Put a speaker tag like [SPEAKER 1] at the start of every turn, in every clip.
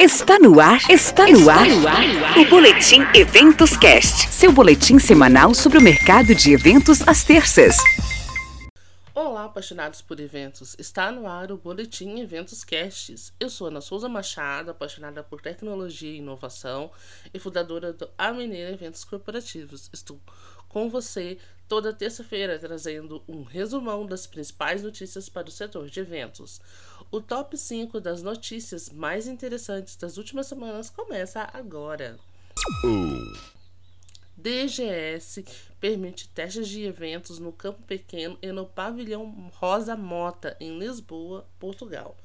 [SPEAKER 1] Está no ar, está no ar, o Boletim Eventos Cast, seu boletim semanal sobre o mercado de eventos às terças.
[SPEAKER 2] Olá, apaixonados por eventos. Está no ar o Boletim Eventos Casts. Eu sou Ana Souza Machado, apaixonada por tecnologia e inovação e fundadora do A Mineira Eventos Corporativos. Estou com você toda terça-feira trazendo um resumão das principais notícias para o setor de eventos. O top 5 das notícias mais interessantes das últimas semanas começa agora. DGS permite testes de eventos no Campo Pequeno e no Pavilhão Rosa Mota, em Lisboa, Portugal.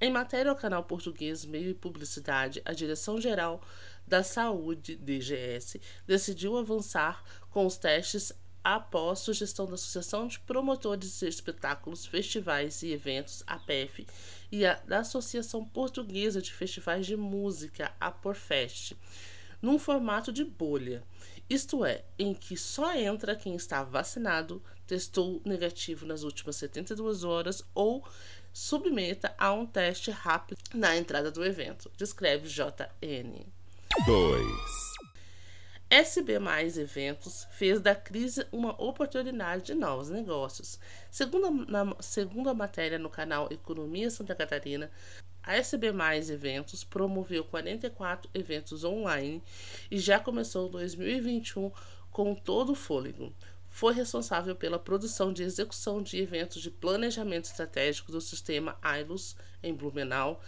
[SPEAKER 2] Em matéria ao canal português Meio e Publicidade, a Direção-Geral da Saúde, DGS, decidiu avançar com os testes após sugestão da Associação de Promotores de Espetáculos, Festivais e Eventos, APEF, e a, da Associação Portuguesa de Festivais de Música, a Porfest, num formato de bolha isto é, em que só entra quem está vacinado, testou negativo nas últimas 72 horas ou submeta a um teste rápido na entrada do evento, descreve JN. 2. SB Mais Eventos fez da crise uma oportunidade de novos negócios. Segundo a, na, segundo a matéria no canal Economia Santa Catarina, a SB Mais Eventos promoveu 44 eventos online e já começou 2021 com todo o fôlego. Foi responsável pela produção de execução de eventos de planejamento estratégico do sistema ILUS em Blumenau,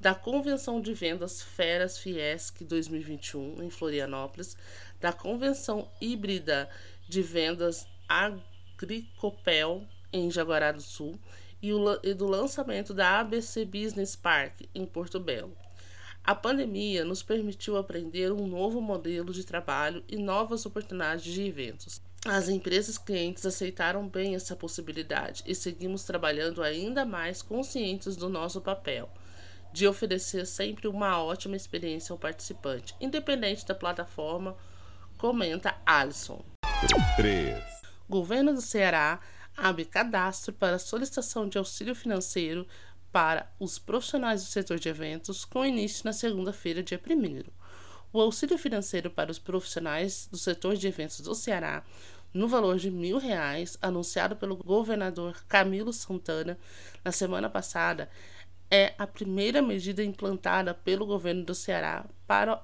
[SPEAKER 2] da Convenção de Vendas Feras Fiesc 2021 em Florianópolis, da Convenção Híbrida de Vendas Agricopel em Jaguará do Sul e, e do lançamento da ABC Business Park em Porto Belo. A pandemia nos permitiu aprender um novo modelo de trabalho e novas oportunidades de eventos. As empresas clientes aceitaram bem essa possibilidade e seguimos trabalhando ainda mais conscientes do nosso papel de oferecer sempre uma ótima experiência ao participante, independente da plataforma, comenta Alisson. 3. Governo do Ceará abre cadastro para solicitação de auxílio financeiro para os profissionais do setor de eventos, com início na segunda-feira, dia 1. O auxílio financeiro para os profissionais do setor de eventos do Ceará, no valor de mil reais, anunciado pelo governador Camilo Santana na semana passada, é a primeira medida implantada pelo governo do Ceará para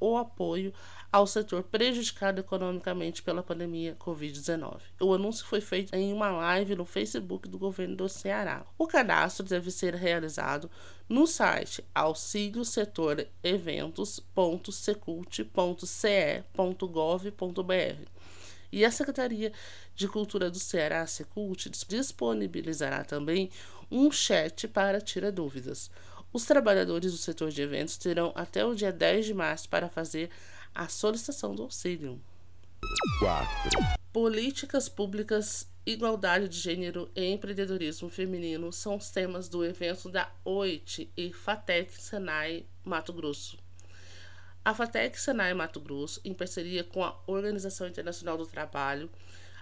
[SPEAKER 2] o apoio ao setor prejudicado economicamente pela pandemia Covid-19. O anúncio foi feito em uma live no Facebook do governo do Ceará. O cadastro deve ser realizado no site auxiliossetor.eventos.secult.ce.gov.br. E a Secretaria de Cultura do Ceará, Secult, disponibilizará também um chat para tirar dúvidas. Os trabalhadores do setor de eventos terão até o dia 10 de março para fazer a solicitação do auxílio. 4. Políticas públicas, igualdade de gênero e empreendedorismo feminino são os temas do evento da OIT e FATEC Senai Mato Grosso. A FATEC Senai Mato Grosso, em parceria com a Organização Internacional do Trabalho,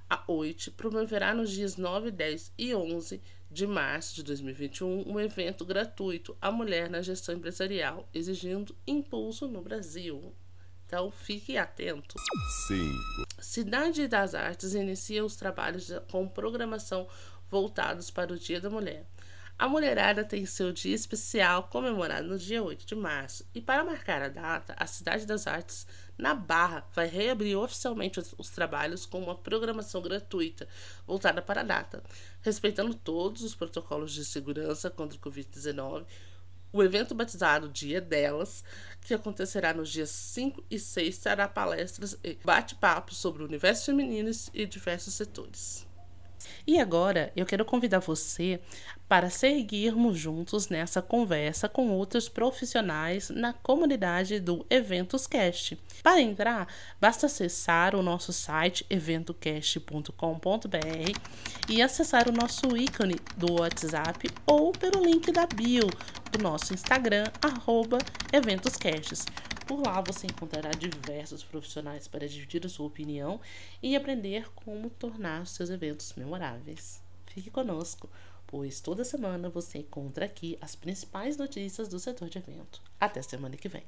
[SPEAKER 2] a OIT, promoverá nos dias 9, 10 e 11 de março de 2021 um evento gratuito A Mulher na Gestão Empresarial, exigindo impulso no Brasil. Então fique atento. Sim. Cidade das Artes inicia os trabalhos com programação voltados para o Dia da Mulher. A mulherada tem seu dia especial comemorado no dia 8 de março. E para marcar a data, a Cidade das Artes, na Barra, vai reabrir oficialmente os, os trabalhos com uma programação gratuita voltada para a data, respeitando todos os protocolos de segurança contra o Covid-19. O evento batizado Dia Delas, que acontecerá nos dias 5 e 6, terá palestras e bate-papos sobre o universo feminino e diversos setores. E agora eu quero convidar você para seguirmos juntos nessa conversa com outros profissionais na comunidade do Eventos Cast. Para entrar, basta acessar o nosso site eventocast.com.br e acessar o nosso ícone do WhatsApp ou pelo link da bio do nosso Instagram, arroba EventosCasts. Por lá você encontrará diversos profissionais para dividir a sua opinião e aprender como tornar seus eventos memoráveis. Fique conosco. Pois toda semana você encontra aqui as principais notícias do setor de evento. Até semana que vem.